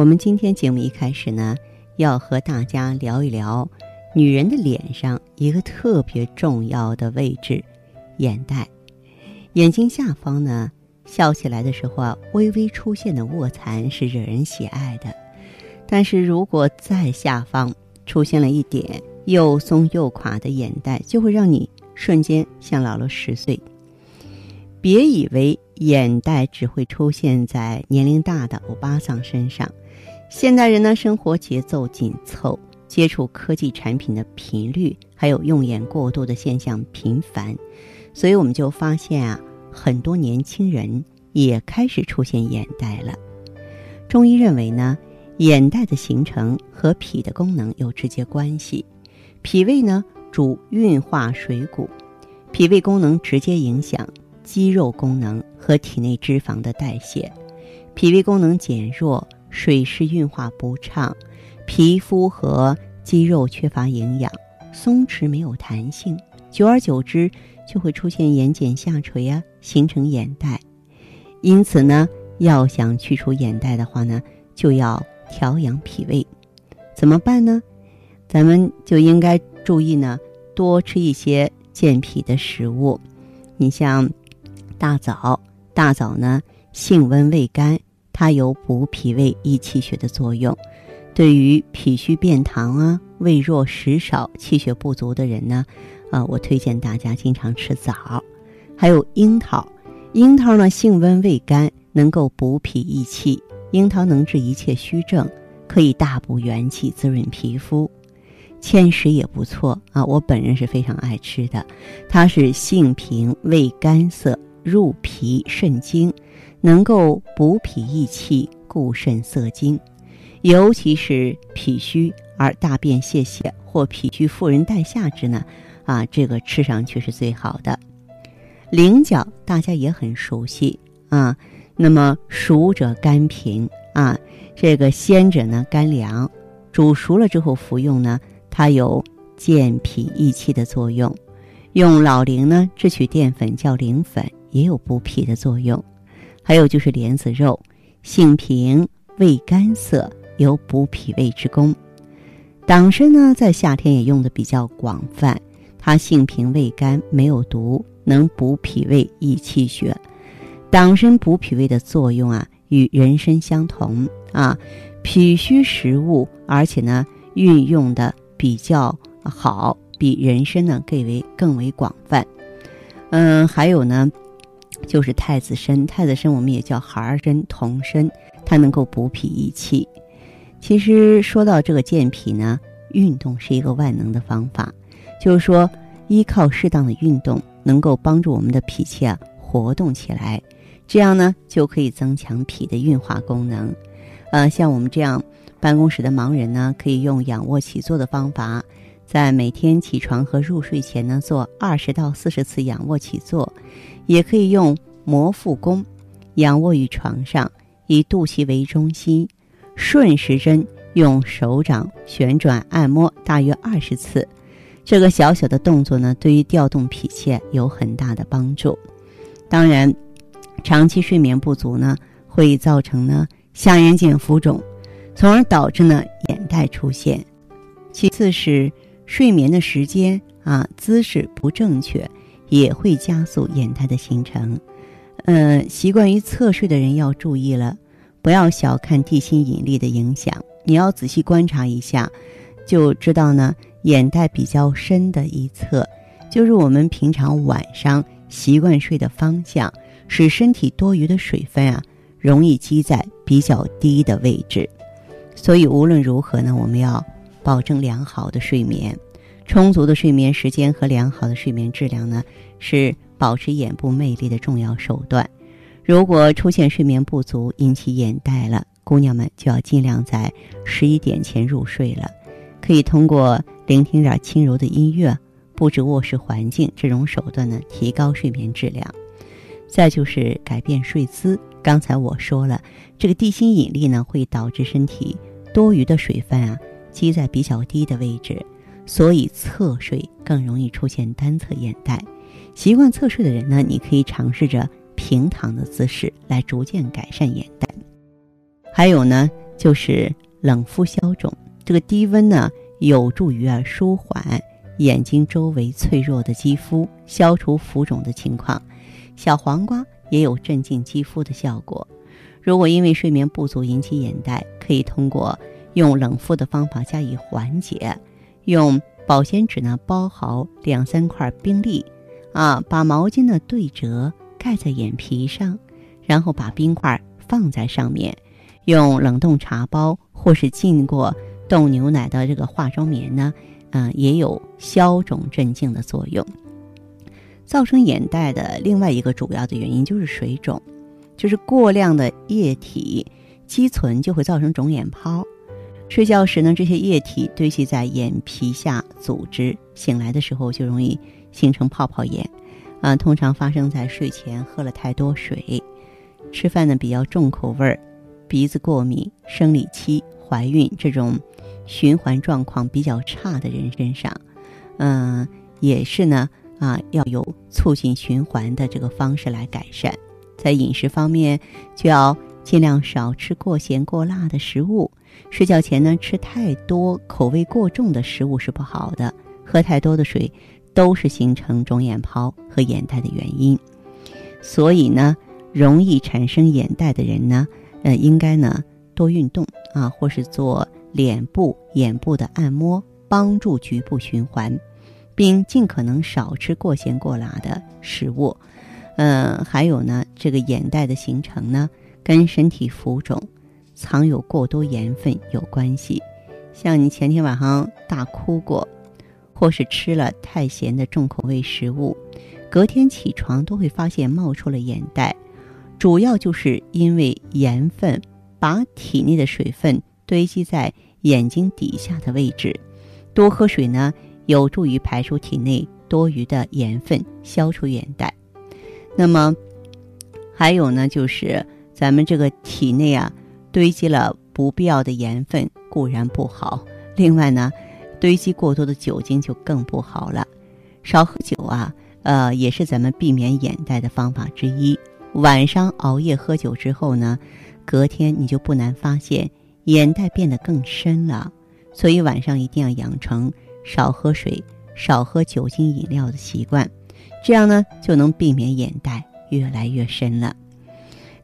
我们今天节目一开始呢，要和大家聊一聊女人的脸上一个特别重要的位置——眼袋。眼睛下方呢。笑起来的时候啊，微微出现的卧蚕是惹人喜爱的，但是如果在下方出现了一点又松又垮的眼袋，就会让你瞬间像老了十岁。别以为眼袋只会出现在年龄大的欧巴桑身上，现代人呢生活节奏紧凑，接触科技产品的频率还有用眼过度的现象频繁，所以我们就发现啊。很多年轻人也开始出现眼袋了。中医认为呢，眼袋的形成和脾的功能有直接关系。脾胃呢主运化水谷，脾胃功能直接影响肌肉功能和体内脂肪的代谢。脾胃功能减弱，水湿运化不畅，皮肤和肌肉缺乏营养，松弛没有弹性，久而久之。就会出现眼睑下垂啊，形成眼袋。因此呢，要想去除眼袋的话呢，就要调养脾胃。怎么办呢？咱们就应该注意呢，多吃一些健脾的食物。你像大枣，大枣呢性温味甘，它有补脾胃、益气血的作用。对于脾虚便溏啊、胃弱食少、气血不足的人呢。啊，我推荐大家经常吃枣，还有樱桃。樱桃呢，性温味甘，能够补脾益气。樱桃能治一切虚症，可以大补元气，滋润皮肤。芡实也不错啊，我本人是非常爱吃的。它是性平味甘涩，入脾肾经，能够补脾益气，固肾涩精。尤其是脾虚而大便泄泻或脾虚妇人带下之呢。啊，这个吃上去是最好的。菱角大家也很熟悉啊，那么熟者甘平啊，这个鲜者呢甘凉。煮熟了之后服用呢，它有健脾益气的作用。用老菱呢制取淀粉叫菱粉，也有补脾的作用。还有就是莲子肉，性平味甘涩，有补脾胃之功。党参呢，在夏天也用的比较广泛。它性平味甘，没有毒，能补脾胃、益气血。党参补脾胃的作用啊，与人参相同啊。脾虚食物，而且呢，运用的比较好，比人参呢更为更为广泛。嗯，还有呢，就是太子参。太子参我们也叫孩儿参、童参，它能够补脾益气。其实说到这个健脾呢，运动是一个万能的方法。就是说，依靠适当的运动，能够帮助我们的脾气啊活动起来，这样呢就可以增强脾的运化功能。呃，像我们这样办公室的盲人呢，可以用仰卧起坐的方法，在每天起床和入睡前呢做二十到四十次仰卧起坐，也可以用摩腹功，仰卧于床上，以肚脐为中心，顺时针用手掌旋转按摩大约二十次。这个小小的动作呢，对于调动脾气有很大的帮助。当然，长期睡眠不足呢，会造成呢下眼睑浮肿，从而导致呢眼袋出现。其次是睡眠的时间啊姿势不正确，也会加速眼袋的形成。嗯，习惯于侧睡的人要注意了，不要小看地心引力的影响，你要仔细观察一下，就知道呢。眼袋比较深的一侧，就是我们平常晚上习惯睡的方向，使身体多余的水分啊，容易积在比较低的位置。所以无论如何呢，我们要保证良好的睡眠，充足的睡眠时间和良好的睡眠质量呢，是保持眼部魅力的重要手段。如果出现睡眠不足引起眼袋了，姑娘们就要尽量在十一点前入睡了。可以通过聆听点轻柔的音乐、布置卧室环境这种手段呢，提高睡眠质量。再就是改变睡姿。刚才我说了，这个地心引力呢，会导致身体多余的水分啊积在比较低的位置，所以侧睡更容易出现单侧眼袋。习惯侧睡的人呢，你可以尝试着平躺的姿势来逐渐改善眼袋。还有呢，就是冷敷消肿。这个低温呢，有助于啊舒缓眼睛周围脆弱的肌肤，消除浮肿的情况。小黄瓜也有镇静肌肤的效果。如果因为睡眠不足引起眼袋，可以通过用冷敷的方法加以缓解。用保鲜纸呢包好两三块冰粒，啊，把毛巾呢对折盖在眼皮上，然后把冰块放在上面，用冷冻茶包或是浸过冻牛奶的这个化妆棉呢，嗯，也有消肿镇静的作用。造成眼袋的另外一个主要的原因就是水肿，就是过量的液体积存就会造成肿眼泡。睡觉时呢，这些液体堆积在眼皮下组织，醒来的时候就容易形成泡泡眼。啊，通常发生在睡前喝了太多水，吃饭呢比较重口味儿，鼻子过敏、生理期、怀孕这种循环状况比较差的人身上。嗯，也是呢。啊，要有促进循环的这个方式来改善。在饮食方面，就要尽量少吃过咸过辣的食物。睡觉前呢，吃太多口味过重的食物是不好的。喝太多的水，都是形成肿眼泡和眼袋的原因。所以呢，容易产生眼袋的人呢，呃，应该呢多运动啊，或是做脸部、眼部的按摩，帮助局部循环。并尽可能少吃过咸过辣的食物，嗯，还有呢，这个眼袋的形成呢，跟身体浮肿、藏有过多盐分有关系。像你前天晚上大哭过，或是吃了太咸的重口味食物，隔天起床都会发现冒出了眼袋，主要就是因为盐分把体内的水分堆积在眼睛底下的位置。多喝水呢。有助于排出体内多余的盐分，消除眼袋。那么，还有呢，就是咱们这个体内啊，堆积了不必要的盐分固然不好，另外呢，堆积过多的酒精就更不好了。少喝酒啊，呃，也是咱们避免眼袋的方法之一。晚上熬夜喝酒之后呢，隔天你就不难发现眼袋变得更深了。所以晚上一定要养成。少喝水、少喝酒精饮料的习惯，这样呢就能避免眼袋越来越深了。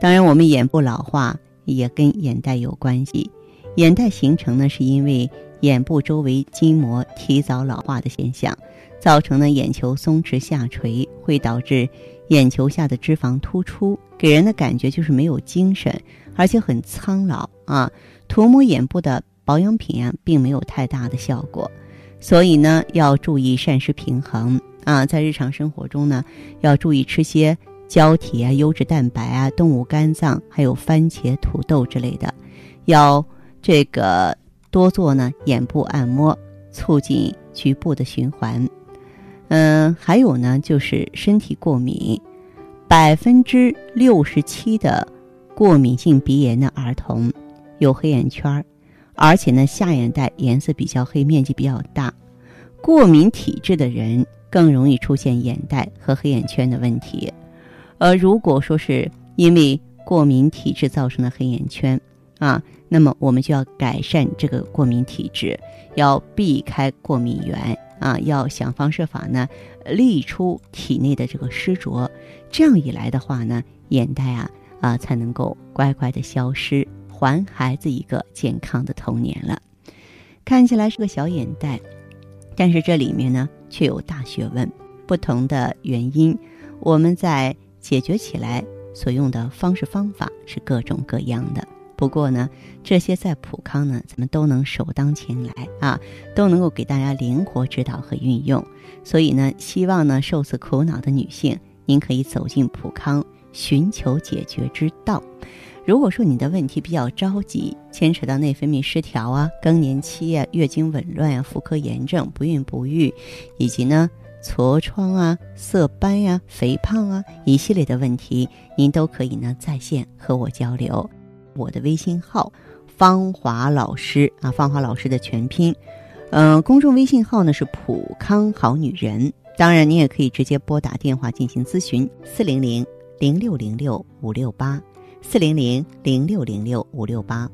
当然，我们眼部老化也跟眼袋有关系。眼袋形成呢，是因为眼部周围筋膜提早老化的现象，造成呢眼球松弛下垂，会导致眼球下的脂肪突出，给人的感觉就是没有精神，而且很苍老啊。涂抹眼部的保养品啊，并没有太大的效果。所以呢，要注意膳食平衡啊，在日常生活中呢，要注意吃些胶体啊、优质蛋白啊、动物肝脏，还有番茄、土豆之类的。要这个多做呢眼部按摩，促进局部的循环。嗯，还有呢，就是身体过敏，百分之六十七的过敏性鼻炎的儿童有黑眼圈儿。而且呢，下眼袋颜色比较黑，面积比较大，过敏体质的人更容易出现眼袋和黑眼圈的问题。而如果说是因为过敏体质造成的黑眼圈啊，那么我们就要改善这个过敏体质，要避开过敏源啊，要想方设法呢，沥出体内的这个湿浊。这样一来的话呢，眼袋啊啊才能够乖乖的消失。还孩子一个健康的童年了，看起来是个小眼袋，但是这里面呢却有大学问。不同的原因，我们在解决起来所用的方式方法是各种各样的。不过呢，这些在普康呢，咱们都能首当其来啊，都能够给大家灵活指导和运用。所以呢，希望呢受此苦恼的女性，您可以走进普康，寻求解决之道。如果说你的问题比较着急，牵扯到内分泌失调啊、更年期啊、月经紊乱啊、妇科炎症、不孕不育，以及呢痤疮啊、色斑呀、肥胖啊一系列的问题，您都可以呢在线和我交流。我的微信号芳华老师啊，芳华老师的全拼，嗯，公众微信号呢是普康好女人。当然，你也可以直接拨打电话进行咨询，四零零零六零六五六八。四零零零六零六五六八。